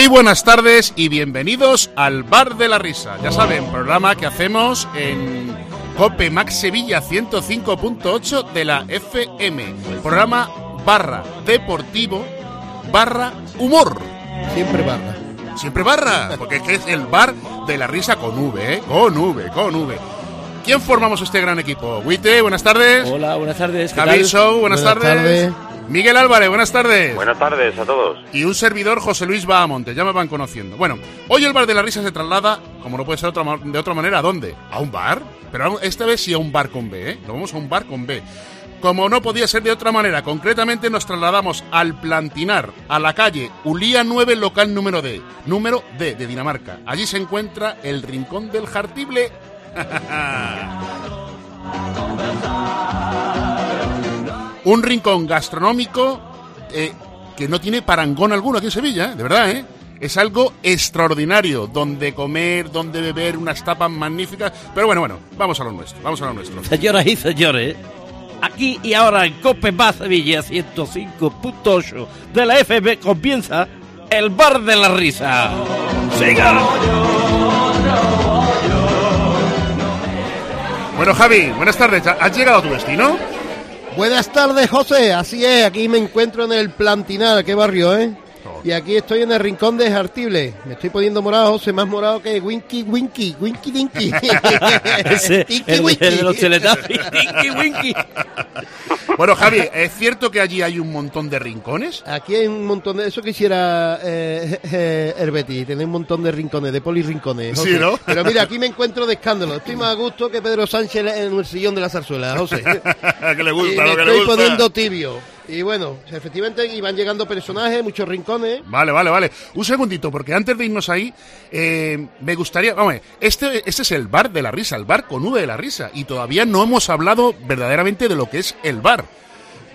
Muy buenas tardes y bienvenidos al Bar de la Risa. Ya saben, programa que hacemos en Cope Max Sevilla 105.8 de la FM. Programa barra deportivo barra humor. Siempre barra. Siempre barra, porque es que es el bar de la risa con V, ¿eh? Con V, con V. ¿Quién formamos este gran equipo? Wite, buenas tardes. Hola, buenas tardes. ¿qué Javi tal? Show, buenas, Buenas tardes. tardes. Miguel Álvarez, buenas tardes. Buenas tardes a todos. Y un servidor, José Luis Bahamonte, ya me van conociendo. Bueno, hoy el bar de la risa se traslada, como no puede ser otra de otra manera, ¿a dónde? ¿A un bar? Pero esta vez sí a un bar con B, ¿eh? Lo vamos a un bar con B. Como no podía ser de otra manera, concretamente nos trasladamos al Plantinar, a la calle Ulía 9, local número D, número D de Dinamarca. Allí se encuentra el Rincón del Jartible. un rincón gastronómico eh, que no tiene parangón alguno aquí en Sevilla, ¿eh? de verdad, ¿eh? Es algo extraordinario, donde comer, donde beber, unas tapas magníficas. Pero bueno, bueno, vamos a lo nuestro, vamos a lo nuestro. Señoras y señores, aquí y ahora en Cope Más Sevilla 105.8 de la FM comienza el Bar de la Risa. ¡Siga! Bueno, Javi, buenas tardes. ¿Has llegado a tu destino? Buenas tardes, José. Así es, aquí me encuentro en el Plantinar, qué barrio, ¿eh? Y aquí estoy en el rincón de Jartible. Me estoy poniendo morado, José, más morado que Winky Winky, Winky Dinky. Ese, Tinky el, Winky. el de los teletubbies. Winky. Bueno, Javi, ¿es cierto que allí hay un montón de rincones? Aquí hay un montón de... Eso quisiera eh, eh, Herbeti, tener un montón de rincones, de polirrincones. José. Sí, ¿no? Pero mira, aquí me encuentro de escándalo. Estoy más a gusto que Pedro Sánchez en el sillón de la zarzuela, José. que le y gusta, me lo que le estoy gusta. poniendo tibio. Y bueno, efectivamente iban llegando personajes, muchos rincones. Vale, vale, vale. Un segundito, porque antes de irnos ahí, eh, me gustaría. Vamos, a ver, este, este es el bar de la risa, el bar con V de la risa. Y todavía no hemos hablado verdaderamente de lo que es el bar.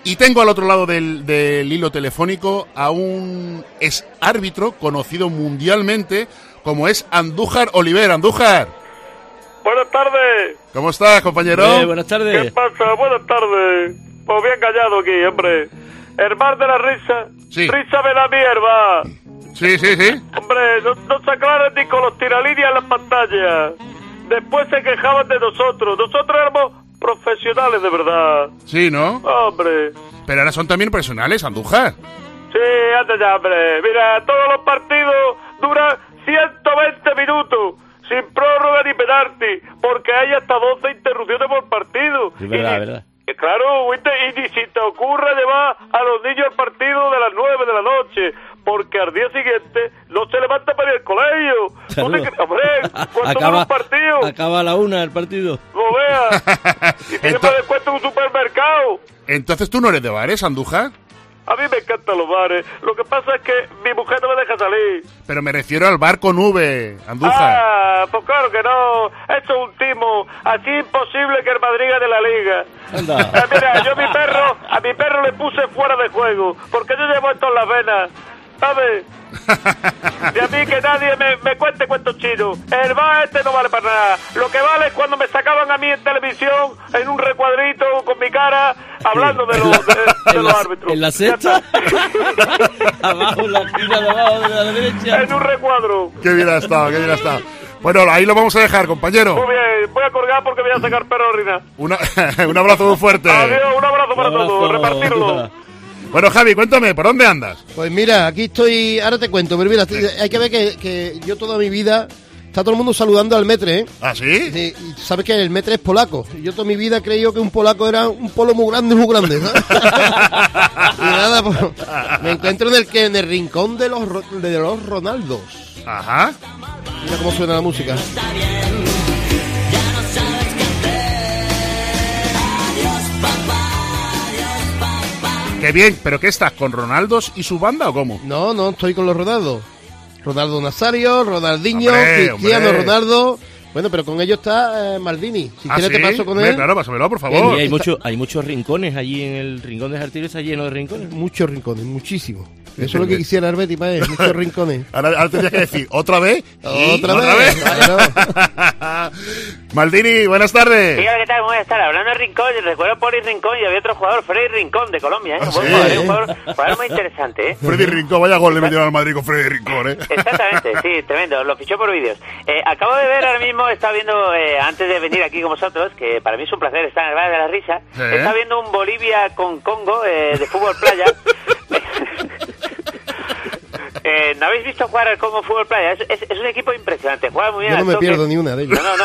Y tengo al otro lado del, del hilo telefónico a un ex árbitro conocido mundialmente como es Andújar Oliver. Andújar, Buenas tardes. ¿cómo estás, compañero? Eh, buenas ¿Qué tardes. pasa? Buenas tardes. Pues bien callado aquí, hombre. El bar de la risa. Sí. Risa me da mierda. Sí, sí, sí. Hombre, no, no se aclaran ni con los tiralíneas en las pantallas. Después se quejaban de nosotros. Nosotros éramos profesionales de verdad. Sí, ¿no? Hombre. Pero ahora son también personales, Andújar. Sí, anda ya, hombre. Mira, todos los partidos duran 120 minutos. Sin prórroga ni penalti. Porque hay hasta 12 interrupciones por partido. Es verdad, Y verdad. Eh, Claro, ¿viste? y ni si te ocurre llevar a los niños al partido de las 9 de la noche, porque al día siguiente no se levanta para ir al colegio. ¿No te? Hombre, ¿cuánto dura un partido? acaba a la una el partido. No veas. Y tiene más descuento en un supermercado. Entonces tú no eres de bares, Andújar. A mí me encantan los bares. Lo que pasa es que mi mujer no me deja salir. Pero me refiero al bar con V, Andújar. Ah, pues claro que no. Esto es un timo. Así imposible que el Madrid de la liga. Anda. Ah, Mira, yo a mi perro, a mi perro le puse fuera de juego, porque yo llevo esto en las venas, ¿sabes? De a mí que nadie me, me cuente cuentos chinos. El bar este no vale para nada. Lo que vale es cuando me sacaban a mí en televisión, en un recuadrito con mi cara, hablando de los, de, de ¿En los la, árbitros. ¿En la sexta? abajo, en la esquina de abajo de la derecha. En un recuadro. Qué bien ha estado, qué bien ha estado. Bueno, ahí lo vamos a dejar, compañero. Muy bien, voy a colgar porque voy a sacar perro a orinar. Una- un abrazo muy fuerte. Adiós, un abrazo para Un abrazo. todos, repartirlo. Bueno, Javi, cuéntame, ¿por dónde andas? Pues mira, aquí estoy, ahora te cuento, pero mira, hay que ver que, que yo toda mi vida, está todo el mundo saludando al metre, ¿eh? ¿Ah, sí? Sí, y sabes que el metre es polaco. Yo toda mi vida he creído que un polaco era un polo muy grande, muy grande. ¿no? y nada, pues, me encuentro en el que en el rincón de los de los Ronaldos. Ajá. Mira cómo suena la música. Qué bien, ¿pero qué estás? ¿Con Ronaldos y su banda o cómo? No, no, estoy con los Ronaldos. Ronaldo Nazario, Ronaldinho, Hombre, Cristiano hombre. Ronaldo. Bueno, pero con ellos está eh, Maldini. Si ¿Ah, quieres sí? te paso con él. Claro, pásamelo, por Y favor. hay, Está- mucho, hay muchos rincones allí en el rincón de Jartillo, está lleno de rincones. Muchos rincones, muchísimos. Eso es lo que quisiera el para él, muchos rincones. Ahora, ahora tendrías que decir, ¿otra vez? Otra vez. Maldini, buenas tardes. Mira, ¿qué tal? Buenas tardes. Hablando de Rincón, recuerdo Poli Rincón y había otro jugador, Freddy Rincón, de Colombia, ¿eh? Ah, Un buen sí. jugador. Un jugador, jugador muy interesante, ¿eh? Freddy Rincón, vaya gol le metieron al Madrid con Freddy Rincón, ¿eh? Exactamente, sí, tremendo. Lo fichó por vídeos. Eh, acabo de ver ahora mismo, estaba viendo, eh, antes de venir aquí con vosotros, que para mí es un placer estar en el Valle de la Risa, Sí. estaba viendo un Bolivia con Congo eh, de fútbol playa. Eh, ¿No habéis visto jugar al Congo Fútbol Playa? Es, es- es un equipo impresionante, juega muy bien Yo no me toque. pierdo ni una de ellos. No, no, no.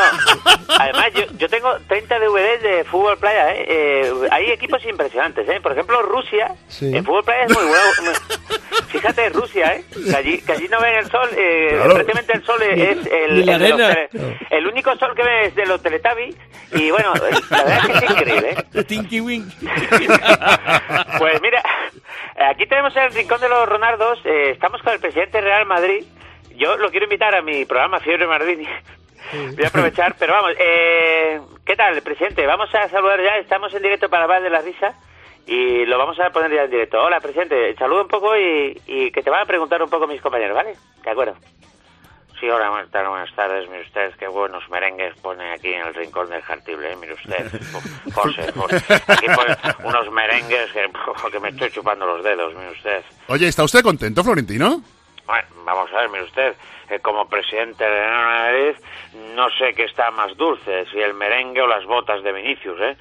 Además, yo, yo tengo 30 DVDs de fútbol playa, ¿eh? Eh, Hay equipos impresionantes, ¿eh? Por ejemplo, Rusia, Sí. el fútbol playa es muy bueno. Fíjate, Rusia, ¿eh? Que allí, que allí no ven el sol, eh, Claro. prácticamente el sol es el, el de los el único sol que ven es de los Teletubbies y bueno, la verdad es que es increíble, ¿eh? Tinky Wink. Pues mira, aquí tenemos el rincón de los Ronaldos. eh, estamos con el presidente Real Madrid. Yo lo quiero invitar a mi programa Fiebre Mardini. Voy a aprovechar, pero vamos. Eh, ¿Qué tal, presidente? Vamos a saludar ya. Estamos en directo para Val de la Risa y lo vamos a poner ya en directo. Hola, presidente. Saluda un poco y, y que te van a preguntar un poco mis compañeros, ¿vale? De acuerdo. Sí, hola, buenas tardes, buenas tardes. Mire usted, qué buenos merengues pone aquí en el rincón del jartible, ¿eh? Mire usted, José, aquí pone unos merengues que, que me estoy chupando los dedos, mire usted. Oye, ¿está usted contento, Florentino? Bueno, vamos a ver, mire usted, eh, como presidente de Madrid, no sé qué está más dulce, si el merengue o las botas de Vinicius, ¿eh?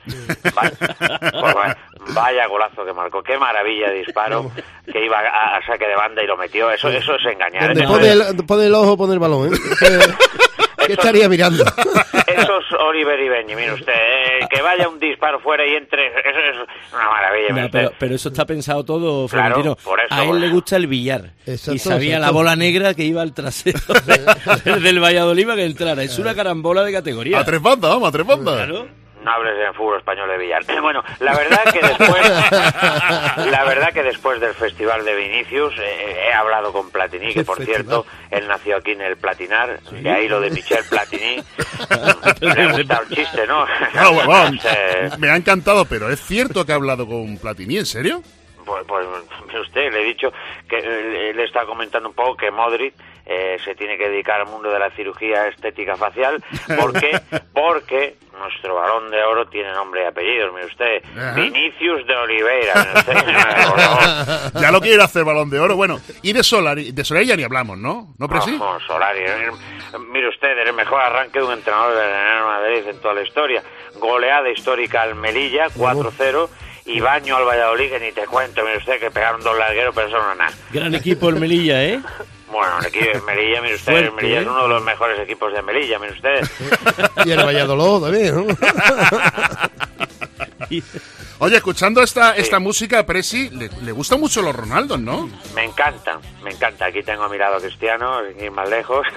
Vaya, pues vaya- vaya golazo que marcó, qué maravilla de disparo, que iba a, a saque de banda y lo metió, eso, eso es engañar. Donde ¿eh? pone el, pone el ojo, pone el balón, ¿eh? ¿Qué, qué estaría mirando? Eso es Oliver y Benji, mire usted, eh, que vaya un disparo fuera y entre, eso es una maravilla, No, pero, pero eso está pensado todo, Claro, Florentino. por eso, a él le gusta el billar. Exacto, y sabía exacto. la bola negra que iba al trasero de- del Valladolid para que entrara. Es una carambola de categoría. A tres bandas, vamos, a tres bandas. Claro. No hables en fútbol español de Villar. Bueno, la verdad que después, la verdad que después del festival de Vinicius eh, he hablado con Platini, que ¿Qué por festival? cierto él nació aquí en el Platinar, de ahí lo de Michel Platini. Le ha gustado el chiste, ¿no? Bueno, Eh, me ha encantado, pero ¿es cierto que ha hablado con Platini? ¿En serio? Pues, pues mire usted, le he dicho que eh, le está comentando un poco que Modric eh, se tiene que dedicar al mundo de la cirugía estética facial. ¿Por qué? Porque nuestro balón de oro tiene nombre y apellidos, mire usted. Ajá. Vinicius de Oliveira, usted. Ya lo quiere hacer balón de oro. Bueno, y de Solari, de Solari ya ni hablamos, ¿no? ¿No, Presi? Vamos, Solari. eh, Mire usted, el mejor arranque de un entrenador del Real Madrid en toda la historia. Goleada histórica al Melilla, 4-0. Y baño al Valladolid, que ni te cuento. Mire usted, que pegaron dos largueros, pero eso no nada. Gran equipo el Melilla, ¿eh? Bueno, el equipo de Melilla, mire usted, el Fuerte, Melilla es ¿eh? uno de los mejores equipos de Melilla, mire usted. Y el Valladolid también, Oye, escuchando esta, Sí. esta música, Presi, le, le gustan mucho los Ronaldos, ¿no? Me encanta, me encanta. Aquí tengo a mi lado a Cristiano, sin ir más lejos.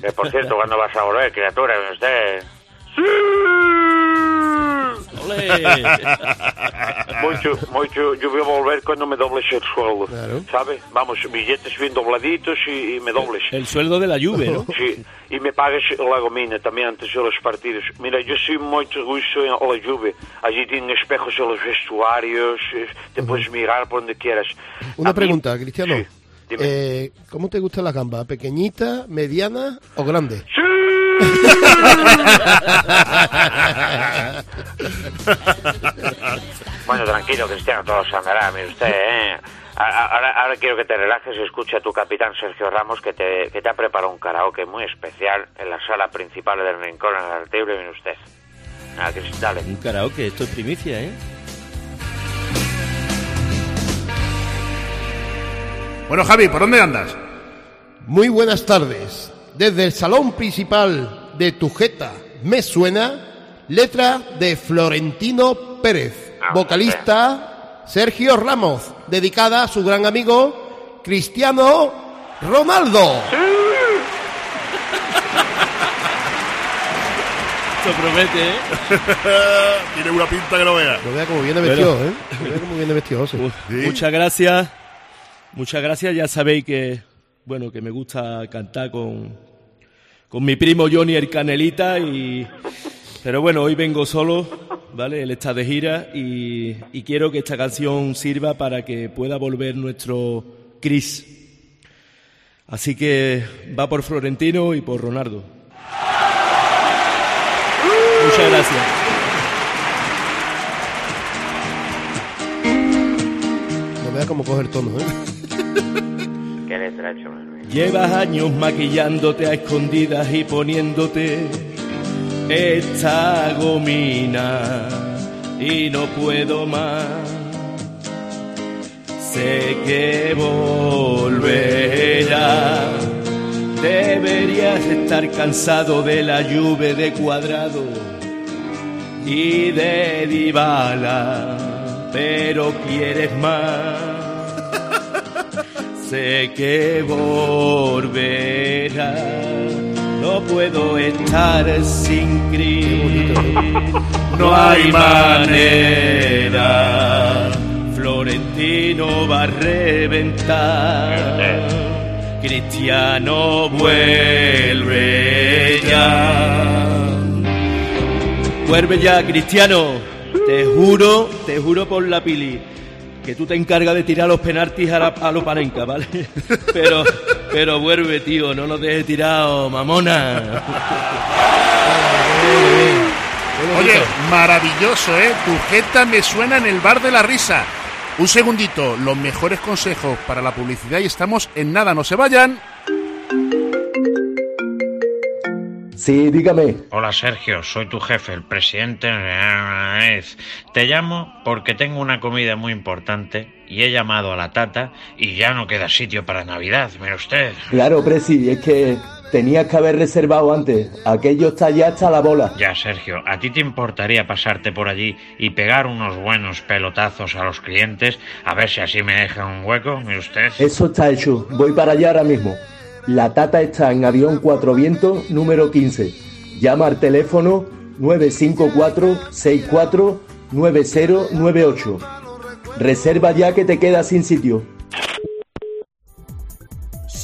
Que por cierto, ¿cuándo vas a volver, criatura? Mire usted. ¡Ole! Mucho, mucho. Yo voy a volver cuando me dobles el sueldo. Claro. ¿Sabes? Vamos, billetes bien dobladitos y, y me dobles. El sueldo de la Juve, ¿no? Sí, y me pagas la gomina también antes de los partidos. Mira, yo soy muy gusto en la Juve. Allí tienen espejos en los vestuarios, eh, te puedes mirar por donde quieras. A Una mí- pregunta, Cristiano. Sí. Eh, ¿Cómo te gusta la gamba? ¿Pequeñita, mediana o grande? ¡Sí! bueno, tranquilo, Cristiano, todo se andará, mire usted, ¿eh? Ahora, ahora quiero que te relajes y escuche a tu capitán Sergio Ramos que te, que te ha preparado un karaoke muy especial en la sala principal del Rincón en el Artible, mire usted. Ah, Cris, dale. Un karaoke, esto es primicia, ¿eh? Bueno, Javi, ¿por dónde andas? Muy buenas tardes. Desde el salón principal de Tujeta me suena letra de Florentino Pérez, Ah, vocalista Sergio Ramos, dedicada a su gran amigo Cristiano Ronaldo. Esto promete, ¿eh? Tiene una pinta que no vea. Lo vea como viene vestido, ¿eh? Lo vea como viene vestido, Sí. Muchas gracias. Muchas gracias. Ya sabéis que, bueno, que me gusta cantar con, con mi primo Johnny el Canelita y... Pero bueno, hoy vengo solo, ¿vale? Él está de gira y, y quiero que esta canción sirva para que pueda volver nuestro Cris. Así que va por Florentino y por Ronaldo. Muchas gracias. No veas cómo coge el tono, ¿eh? Llevas años maquillándote a escondidas y poniéndote esta gomina y no puedo más. Sé que volverá. Deberías estar cansado de la lluvia de cuadrado y de Dybala, pero quieres más. Sé que volverá. No puedo estar sin Cris. No hay manera. Florentino va a reventar. Cristiano vuelve ya. Vuelve ya, Cristiano. Te juro, te juro por la pili que tú te encargas de tirar los penaltis a, la, a los panenca, ¿vale? Pero, pero vuelve, tío, no nos dejes tirado, mamona. Oye, maravilloso, ¿eh? Tu jeta me suena en el bar de la risa. Un segundito, los mejores consejos para la publicidad y estamos en nada, no se vayan. Sí, dígame. Hola Sergio, soy tu jefe, el presidente. Te llamo porque tengo una comida muy importante y he llamado a la tata y ya no queda sitio para Navidad, mire usted. Claro, Presi, es que tenías que haber reservado antes. Aquello está ya hasta la bola. Ya, Sergio, ¿a ti te importaría pasarte por allí y pegar unos buenos pelotazos a los clientes a ver si así me dejan un hueco, mire usted? Eso está hecho. Voy para allá ahora mismo. La tata está en avión Cuatro Vientos número 15. Llama al teléfono 954-649098. Reserva ya que te quedas sin sitio.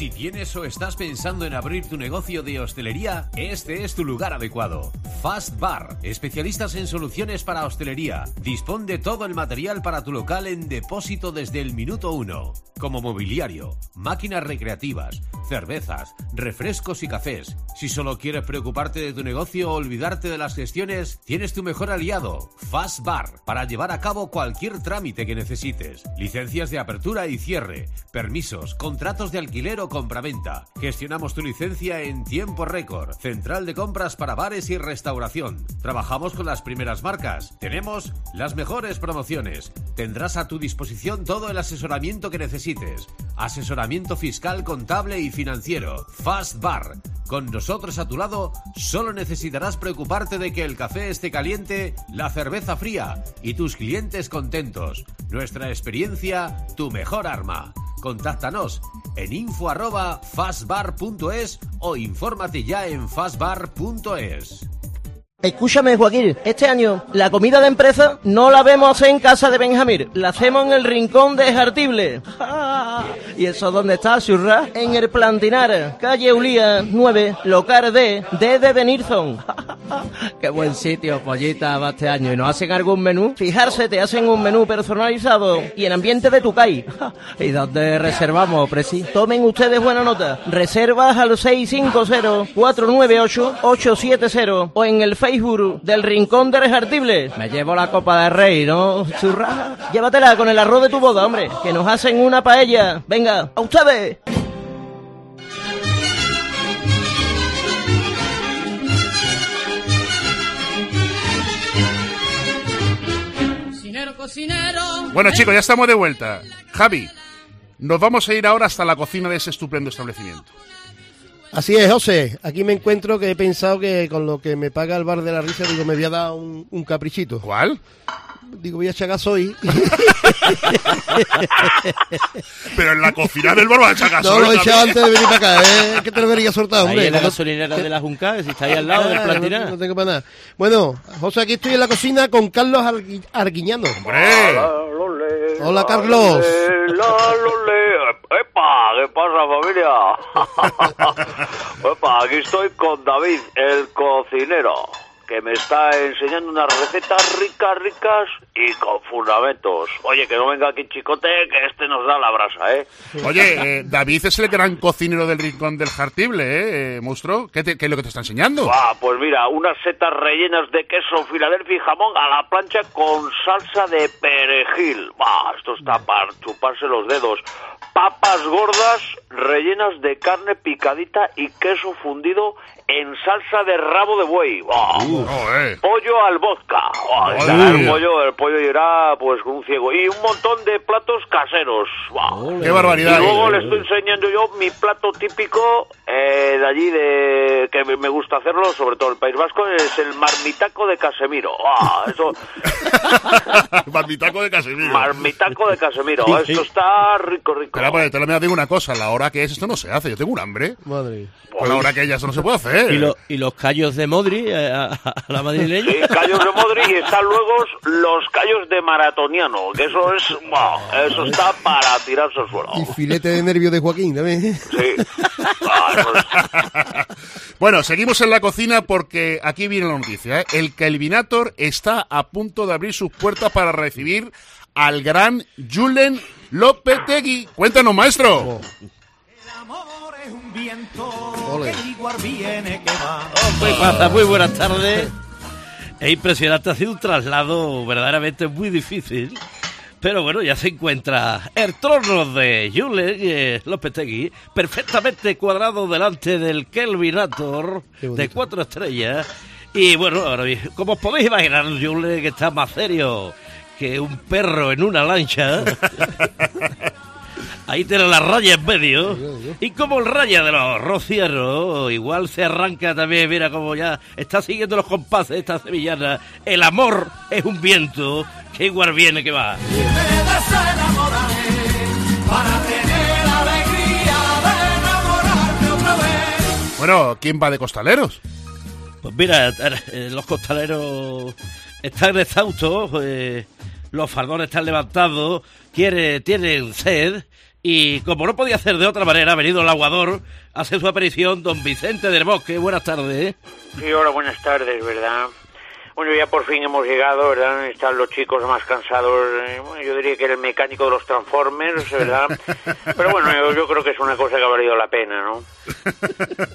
Si tienes o estás pensando en abrir tu negocio de hostelería, este es tu lugar adecuado. Fast Bar, especialistas en soluciones para hostelería. Dispón de todo el material para tu local en depósito desde el minuto uno, como mobiliario, máquinas recreativas, cervezas, refrescos y cafés. Si solo quieres preocuparte de tu negocio o olvidarte de las gestiones, tienes tu mejor aliado, Fast Bar, para llevar a cabo cualquier trámite que necesites. Licencias de apertura y cierre, permisos, contratos de alquiler o compraventa. Gestionamos tu licencia en tiempo récord. Central de compras para bares y restauración. Trabajamos con las primeras marcas. Tenemos las mejores promociones. Tendrás a tu disposición todo el asesoramiento que necesites. Asesoramiento fiscal, contable y financiero. Fast Bar. Con nosotros a tu lado, solo necesitarás preocuparte de que el café esté caliente, la cerveza fría y tus clientes contentos. Nuestra experiencia, tu mejor arma. Contáctanos en info arroba fastbar.es o infórmate ya en fastbar.es. Escúchame, Joaquín, este año la comida de empresa no la vemos en casa de Benjamín, la hacemos en el rincón de Jartible. ¿Y eso dónde está, Surra? En el Plantinar, calle Ulía 9, local D, D de Benilson. Qué buen sitio, pollita, va este año. ¿Y nos hacen algún menú? Fijarse, te hacen un menú personalizado y en ambiente de Tucay. ¿Y dónde reservamos, Presi? Tomen ustedes buena nota. Reservas al 650-498-870 o en el Facebook del Rincón de Rejartible. Me llevo la copa de rey, ¿no? Churra. Llévatela con el arroz de tu boda, hombre, que nos hacen una paella. Venga, a ustedes. Cocinero, cocinero. Bueno, chicos, ya estamos de vuelta. Javi, nos vamos a ir ahora hasta la cocina de ese estupendo establecimiento. Así es, José. Aquí me encuentro que he pensado que con lo que me paga el bar de la risa, digo, me voy a dar un, un caprichito. ¿Cuál? Digo, voy a echar gasoil. Pero en la cocina del bar va a echar No, lo he echado también. antes de venir para acá, ¿eh? Que te lo debería soltar, hombre. Ahí en la gasolinera de la Junca, si está ahí al lado del Ah, Plantinar. No, no tengo para nada. Bueno, José, aquí estoy en la cocina con Carlos Argui- Arguiñano. ¡Hombre! Hola, Carlos. La, lole. ¡Epa! ¿Qué pasa, familia? ¡Epa! Aquí estoy con David, el cocinero. Que me está enseñando unas recetas ricas, ricas y con fundamentos. Oye, que no venga aquí chicote, que este nos da la brasa, ¿eh? Oye, eh, David es el gran cocinero del rincón del Jartible, ¿eh, eh, monstruo? ¿Qué, te- qué es lo que te está enseñando? Ah, pues mira, unas setas rellenas de queso Filadelfia y jamón a la plancha con salsa de perejil. Bah, esto está para chuparse los dedos. Papas gordas rellenas de carne picadita y queso fundido en salsa de rabo de buey. Bah. Joder. Pollo al vodka. Estará el pollo, el pollo irá pues con un ciego. Y un montón de platos caseros. Bah. ¡Qué barbaridad! Y luego le estoy enseñando yo mi plato típico eh, de allí, de que me gusta hacerlo, sobre todo en el País Vasco, es el marmitaco de Casemiro. Ah, eso, Barbitaco de Casemiro. marmitaco de Casemiro. Esto está rico, rico. Pero pues, te lo me digo una cosa, la hora que es esto no se hace, yo tengo un hambre. Madre. La hora que ya eso no se puede hacer. Y, lo- y los callos de Modri eh, a, a la madrileña. Sí, callos de Modri y están luego los callos de maratoniano, que eso es, wow, eso está para tirarse al suelo. Y filete de nervio de Joaquín también. Sí. Bueno, seguimos en la cocina porque aquí viene la noticia. ¿eh? El Kelvinator está a punto de abrir sus puertas para recibir al gran Julen Lopetegui. Cuéntanos, maestro. Ole. Muy, pasa, muy buenas tardes. Es impresionante, ha sido un traslado verdaderamente muy difícil. Pero bueno, ya se encuentra el trono de Julen eh, Lopetegui, perfectamente cuadrado delante del Kelvinator de cuatro estrellas. Y bueno, ahora bien, como os podéis imaginar, Julen que está más serio que un perro en una lancha. Ahí tiene la raya en medio. Y como el raya de los rocieros, igual se arranca también, mira como ya está siguiendo los compases de esta sevillana. El amor es un viento igual viene que va. Bueno, ¿quién va de costaleros? Pues mira, eh, los costaleros están exhaustos, eh, los fardones están levantados, quiere, tienen sed. Y como no podía hacer de otra manera, ha venido el aguador, hace su aparición don Vicente del Bosque. Buenas tardes. Sí, hola, buenas tardes, ¿verdad? Bueno, ya por fin hemos llegado, ¿verdad? Están los chicos más cansados. eh, bueno, yo diría que era el mecánico de los Transformers, ¿verdad? Pero bueno, yo, yo creo que es una cosa que ha valido la pena, ¿no?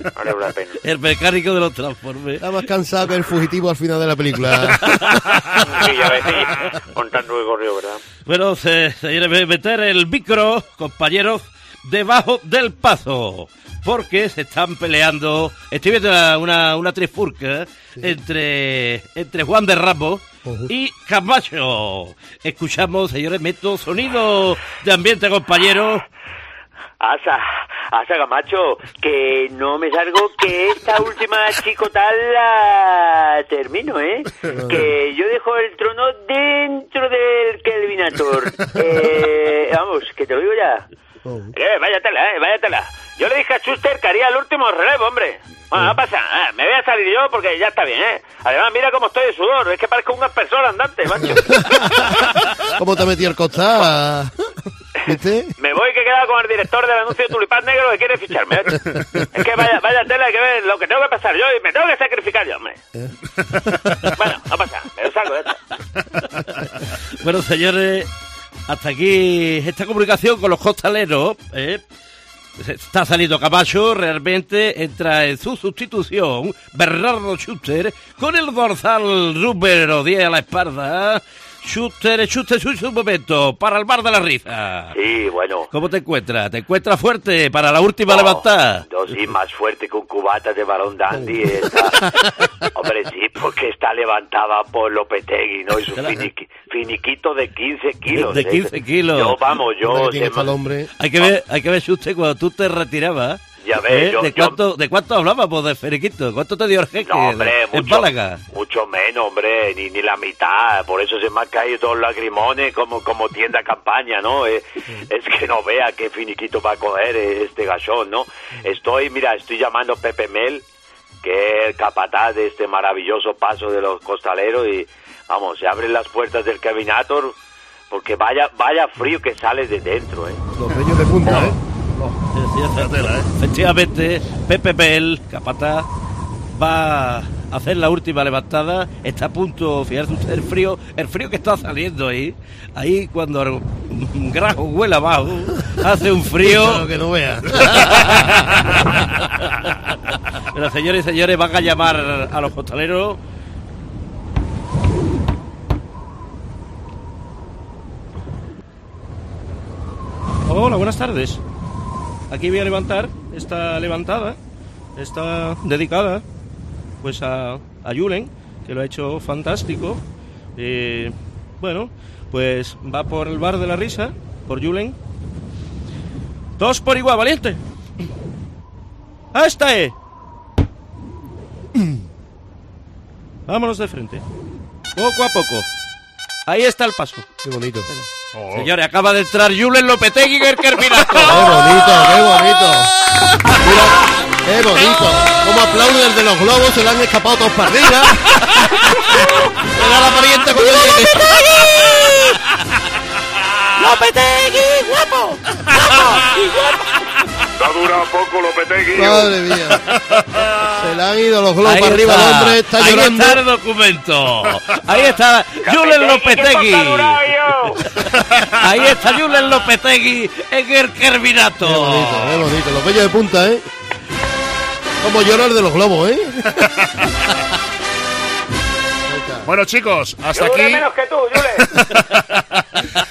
Ha valido la pena. El mecánico de los transformes. Está más cansado que el fugitivo al final de la película. Sí, ya ves, sí, con tanto que corrió, ¿verdad? Bueno, se, se quiere meter el micro, compañeros, debajo del paso. Porque se están peleando. Estoy viendo una, una, una trifurca entre, entre Juan de Ramos y Camacho. Escuchamos, señores, meto sonido de ambiente, compañeros. Asa, Asa Camacho, que no me salgo que esta última chicotal la termino, ¿eh? Que yo dejo el trono dentro del Kelvinator. Eh, vamos, que te lo digo ya. Oh. Eh, vaya tela, eh, vaya tela. Yo le dije a Schuster que haría el último relevo, hombre. Bueno, no pasa, nada, me voy a salir yo porque ya está bien, ¿eh? Además, mira cómo estoy de sudor, es que parezco un aspersor andante, macho. ¿Cómo te metí el costal? ¿Viste? Me voy que he quedado con el director del anuncio de Tulipán Negro que quiere ficharme. ¿eh? Es que vaya, vaya tela, hay que ver lo que tengo que pasar yo y me tengo que sacrificar yo, hombre. Bueno, no pasa, me salgo de esto. Bueno, señores, hasta aquí esta comunicación con los costaleros. ¿eh? Está saliendo Camacho, realmente entra en su sustitución Bernardo Schuster con el dorsal número 10 a la espalda. Schuster, Schuster, Schuster, un momento, para el bar de la risa. Sí, bueno. ¿Cómo te encuentras? ¿Te encuentras fuerte para la última No, levantada? No, sí, más fuerte que un cubata de balón dandy. Está... Hombre, sí, porque está levantada por Lopetegui, ¿no? Y su finiqui- finiquito de 15 kilos. De ¿eh? 15 kilos. Yo, vamos, yo... Hay que ver, hay que ver, Schuster, cuando tú te retirabas. Ya ves, ¿eh? yo- ¿De, yo- cuánto, ¿De cuánto hablábamos de Feriquito? ¿Cuánto te dio el jeque No, hombre, en mucho, Málaga? mucho menos, hombre, ni, ni la mitad. Por eso se me han caído todos los lagrimones como, como tienda campaña, ¿no? Eh, es que no vea qué finiquito va a coger eh, este gachón, ¿no? Estoy, mira, estoy llamando a Pepe Mel, que es el capataz de este maravilloso paso de los costaleros y, vamos, se abren las puertas del Cabinator porque vaya, vaya frío que sale de dentro, ¿eh? Los reyes de punta, ¿eh? Efectivamente, Pepe Bell, capataz, va a hacer la última levantada. Está a punto, fíjate usted, el frío, el frío que está saliendo ahí. Ahí cuando el grajo huele abajo, hace un frío. Claro que no vea. Pero señores y señores, van a llamar a los costaleros. Hola, buenas tardes. Aquí voy a levantar esta levantada. Está dedicada pues a, a Julen, que lo ha hecho fantástico. Eh, bueno, pues va por el bar de la risa, por Julen. Dos por igual, valiente. ¡Esta es! Vámonos de frente. Poco a poco. Ahí está el paso. Qué bonito. Señores, acaba de entrar Julen Lopetegui en el Kerminato. Qué bonito, qué bonito. Mira, qué bonito. Como aplaude el de los globos, se le han escapado todos para arriba. Era la pariente con el ¡Lopetegui, guapo! No dura poco Lopetegui. Madre mía. Se le han ido los globos Ahí arriba. El hombre está Ahí llorando. está el documento. Ahí está Julen Lopetegui. Ahí está Julen Lopetegui en el Kerminato. Qué bonito, qué bonito. Los bellos de punta, ¿eh? Como llora el de los globos, ¿eh? Bueno, chicos, hasta duré aquí. menos que tú, Jule.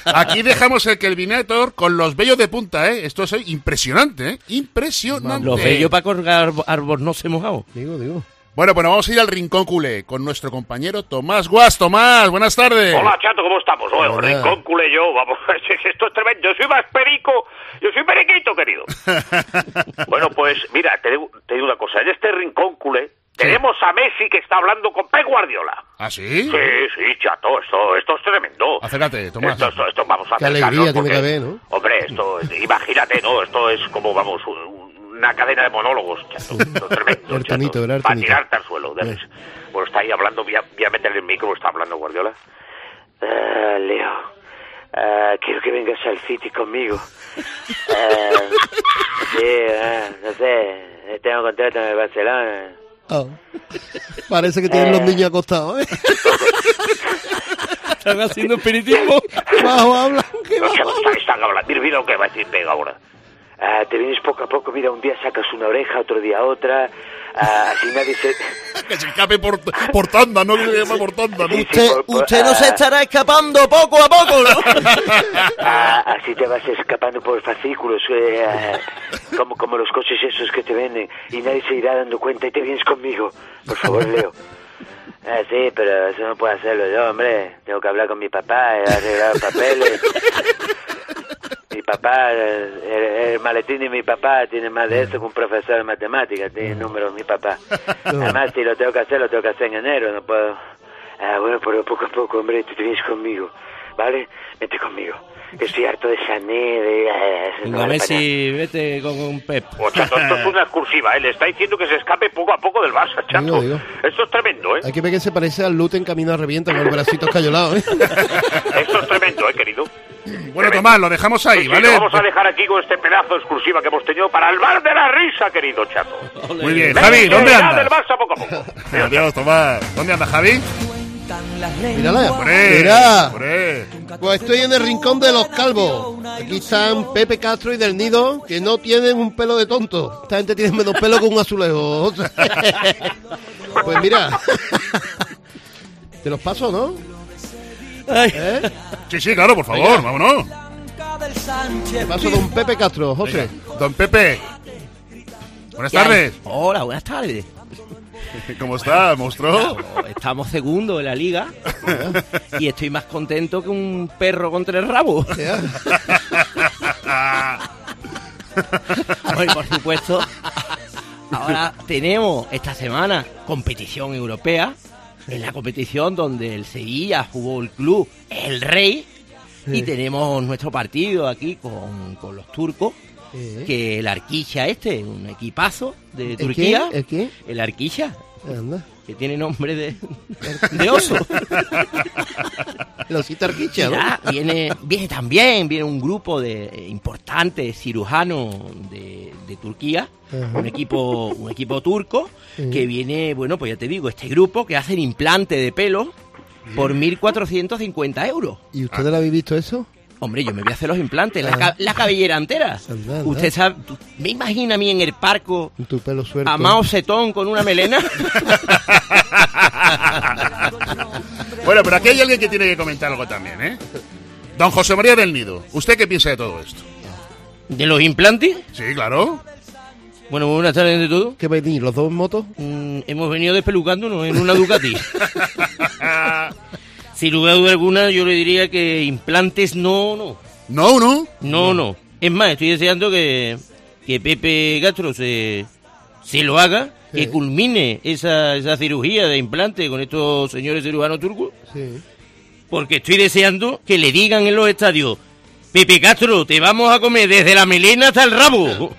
Aquí dejamos el Kelvinator con los bellos de punta, ¿eh? Esto es impresionante, ¿eh? Impresionante. Los bellos para colgar árbol no se mojado. Digo, digo. Bueno, bueno, vamos a ir al rincón culé con nuestro compañero Tomás Guas. Tomás, buenas tardes. Hola, chato, ¿cómo estamos? Bueno, rincón culé yo, vamos, esto es tremendo. Yo soy más perico, yo soy periquito, querido. Bueno, pues mira, te digo, te digo una cosa. En este rincón culé tenemos a Messi que está hablando con Pep Guardiola. ¿Ah, sí? Sí, sí, chato, esto, esto es tremendo. Acércate, Tomás. Esto, esto, esto vamos a Qué alegría tiene que haber, ¿no? Hombre, esto, imagínate, ¿no? Esto es como, vamos, un- una cadena de monólogos, chato. Esto es tremendo, El tonito, chato. era el Para tirarte al suelo. ¿ves? Bueno, está ahí hablando, voy a, voy a meterle el micro, está hablando Guardiola. Ah, Leo, ah, quiero que vengas al City conmigo. Ah, sí, no sé, tengo contrato en el Barcelona. Ah. Parece que tienen los niños acostados, ¿eh? Están haciendo espiritismo. Bajo hablan, que No, bajo hablan. están, hablando. Mira, mira lo que va a decir Pega ahora. Ah, te vienes poco a poco, mira, un día sacas una oreja, otro día otra. Ah, así nadie se... Que se escape por, por tanda, no que se llama por tanda. ¿no? Usted, por- por- usted no ah. se estará escapando poco a poco, ¿no? Ah, así te vas escapando por fascículos, eh, ah, como, como los coches esos que te venden, y nadie se irá dando cuenta y te vienes conmigo. Por favor, Leo. Ah, sí, pero eso no puedo hacerlo yo, hombre. Tengo que hablar con mi papá, eh, arreglar papeles. Papá, el, el maletín de mi papá tiene más de eso que un profesor de matemáticas, tiene números mi papá. Además, si lo tengo que hacer, lo tengo que hacer en enero, no puedo... Ah, bueno, pero poco a poco, hombre, tú te vienes conmigo, ¿vale? Vete conmigo. Que estoy harto de ah, eso no Venga, vale para Messi, vete con un Pep. Oh, chato, esto es una exclusiva, ¿eh? Le está diciendo que se escape poco a poco del Barça, chato. Digo, digo. Esto es tremendo, ¿eh? Hay que ver que se parece al Lute en camino a revienta con el bracito escayolado, ¿eh? Esto es tremendo, ¿eh, querido? Bueno, Tomás, lo dejamos ahí, Sí, sí, ¿vale? lo vamos a dejar aquí con este pedazo exclusiva que hemos tenido para el bar de la risa, querido chato. Muy bien. Javi, ¿dónde andas? del Barça poco a poco. Adiós, Tomás. ¿Dónde andas, Javi? Mírala. Hombre, Mira. Pues estoy en el rincón de los calvos. Aquí están Pepe Castro y Del Nido, que no tienen un pelo de tonto. Esta gente tiene menos pelo que un azulejo. Pues mira. Te los paso, ¿no? ¿Eh? Sí, sí, claro, por favor, vámonos. Te paso don Pepe Castro, José. Don Pepe. Buenas tardes. Hola, buenas tardes. ¿Cómo está, monstruo? Estamos segundos en la liga y estoy más contento que un perro con tres rabos. Bueno, y por supuesto, ahora tenemos esta semana competición europea. En la competición donde el Sevilla jugó el club El Rey. Y tenemos nuestro partido aquí con, con los turcos. Eh. Que el Arquilla este, un equipazo de ¿El Turquía. qué? ¿El qué? El Arquilla, Anda. que tiene nombre de, de oso. El osito arquicha, ¿no? Ya, viene, viene también, viene un grupo de importantes cirujanos de, de Turquía, Ajá. un equipo, un equipo turco, Sí. que viene, bueno, pues ya te digo, este grupo que hacen implante de pelo por 1.450 euros. ¿Y ustedes lo habéis visto eso? Hombre, yo me voy a hacer los implantes, la, Ah. la cabellera entera. Usted sabe, tú- me imagina a mí en el parco tu pelo suelto. a Mao Zedong con una melena. Bueno, pero aquí hay alguien que tiene que comentar algo también, ¿eh? Don José María del Nido, ¿usted qué piensa de todo esto? ¿De los implantes? Sí, claro. Bueno, buenas tardes de todo. ¿Qué venís? ¿Los dos en moto? Mm, hemos venido despelucándonos en una Ducati. Sin lugar a duda alguna, yo le diría que implantes no, no. No, no. No, no. Es más, estoy deseando que, que Pepe Castro se, se lo haga, que culmine esa, esa cirugía de implante con estos señores cirujanos turcos, Sí. porque estoy deseando que le digan en los estadios, Pepe Castro, te vamos a comer desde la melena hasta el rabo.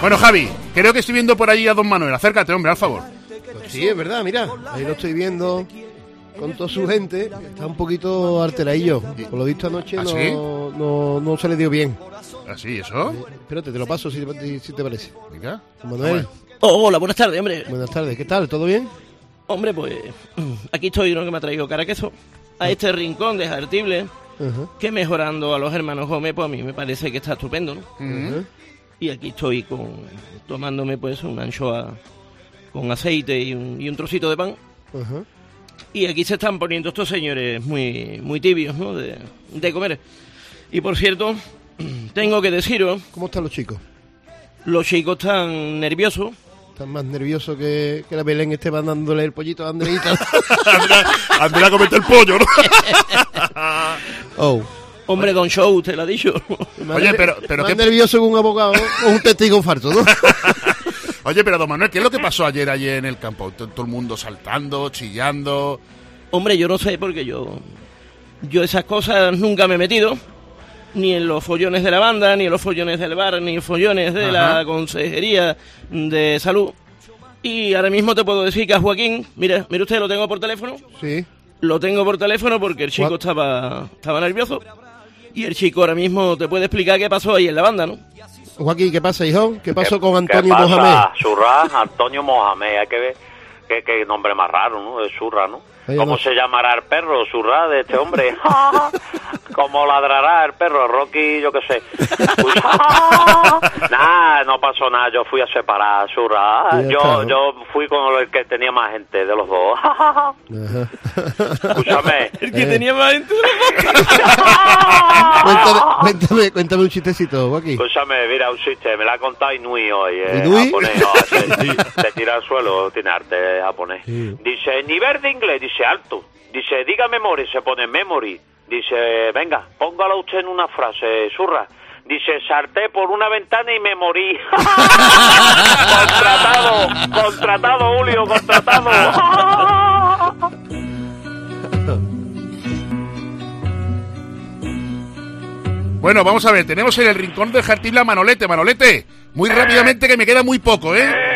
Bueno, Javi, creo que estoy viendo por allí a don Manuel. Acércate, hombre, al favor. Pues sí, es verdad, mira. Ahí lo estoy viendo con toda su gente. Está un poquito alteradillo. Por lo visto anoche ¿Ah, no, sí? no, no se le dio bien. ¿Así, eso? Espérate, te lo paso si te, si te parece. Venga. Manuel, Oh, hola, buenas tardes, hombre. buenas tardes. ¿Qué tal? ¿Todo bien? Hombre, pues aquí estoy, uno que me ha traído cara queso, a este rincón de Jartible, que mejorando a los hermanos Gómez, pues a mí me parece que está estupendo, ¿no? Y aquí estoy con tomándome pues una anchoa con aceite y un, y un trocito de pan. Ajá. Y aquí se están poniendo estos señores muy, muy tibios, ¿no? De, de comer. Y por cierto, tengo que deciros, ¿Cómo están los chicos? los chicos están nerviosos. Están más nerviosos que, que la Belén Esteban dándole el pollito a Andreita. Andrea comete el pollo, ¿no? oh. Hombre, Don Show, usted lo ha dicho. Oye, pero- pero más qué- nervioso que un abogado o un testigo falso, ¿no? Oye, pero don Manuel, ¿qué es lo que pasó ayer allí en el campo? Todo el mundo saltando, chillando. Hombre, yo no sé porque yo yo esas cosas nunca me he metido ni en los follones de la banda, ni en los follones del bar, ni en follones de Ajá. la consejería de salud. Y ahora mismo te puedo decir que a Joaquín, mira, mire usted, lo tengo por teléfono. Sí. Lo tengo por teléfono porque el chico What? estaba estaba nervioso. Y el chico ahora mismo te puede explicar qué pasó ahí en la banda, ¿no? Joaquín, ¿qué pasa, hijo? ¿Qué pasó con ¿Qué Antonio pasa? Mohamed? Surra, Antonio Mohamed. Hay que ver qué, nombre más raro, ¿no? Es Surra, ¿no? ¿Cómo se llamará el perro, Surra, de este hombre? ¿Cómo ladrará el perro? Rocky, yo qué sé. Nada, no pasó nada. Yo fui a separar, Surra. Yo, yo fui con el que tenía más gente de los dos. Escúchame. El que Eh. tenía más gente. cuéntame, cuéntame, cuéntame un chistecito, Joaquín. Escúchame, mira, un chiste, me la ha contado Inui hoy, eh, ¿Inui? japonés, no, se, se tira al suelo, tiene arte japonés. Sí. Dice, nivel de inglés, dice alto. Dice, diga memory, se pone memory. Dice, venga, póngalo usted en una frase, surra. Dice, salté por una ventana y me morí. contratado, contratado, Julio, contratado. Bueno, vamos a ver, tenemos en el rincón de Jartible a Manolete. Manolete, muy rápidamente que me queda muy poco, ¿eh?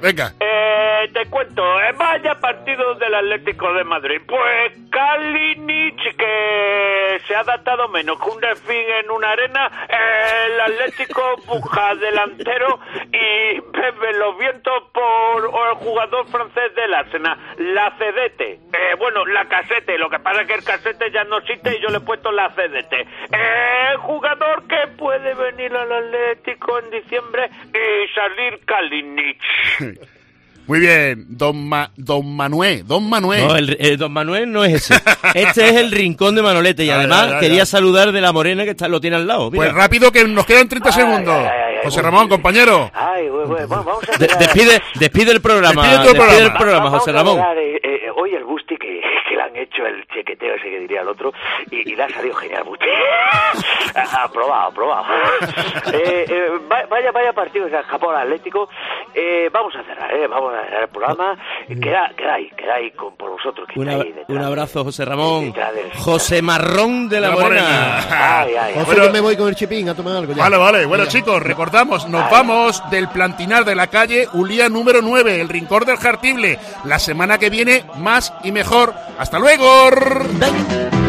Venga. Eh, te cuento, eh, vaya partido del Atlético de Madrid. Pues Kalinic, que se ha adaptado menos que un delfín en una arena, el Atlético buja delantero y bebe los vientos por el jugador francés del Arsenal, la Cedete. Eh, bueno, la casete, lo que pasa es que el casete ya no existe y yo le he puesto la Cedete. Eh, jugador que puede venir al Atlético en diciembre y salir Kalinic. Muy bien, don, Ma- don Manuel, don Manuel. No, el, el don Manuel no es ese. Este es el rincón de Manolete. Y además quería saludar de la morena que está, lo tiene al lado. Mira. Pues rápido que nos quedan 30 Ay, segundos. ay, ay, ay, José Ramón, bien. compañero. Ay, vamos a De- despide, despide el programa. Despide tu programa. el programa, José vamos a Ramón. mirar, eh, eh, hoy el Busti que, que le han hecho el chequeteo ese que diría el otro y, y le ha salido genial aprobado, aprobado. Eh, eh, va- vaya, vaya partido de Japón Atlético. Eh, vamos a cerrar, eh, vamos a cerrar el programa. Queda, queda ahí, queda ahí con, por vosotros. Que Un, ahí abrazo, José Ramón. José Marrón de la, La Morena. Morena. Ay, ay, ay. José, que me voy con el chipín a tomar algo ya. Vale, vale. Bueno, chicos, recordamos, nos vamos del plantinar de la calle Ulía número 9, el rincón del Jartible. La semana que viene, más y mejor. ¡Hasta luego! Venga.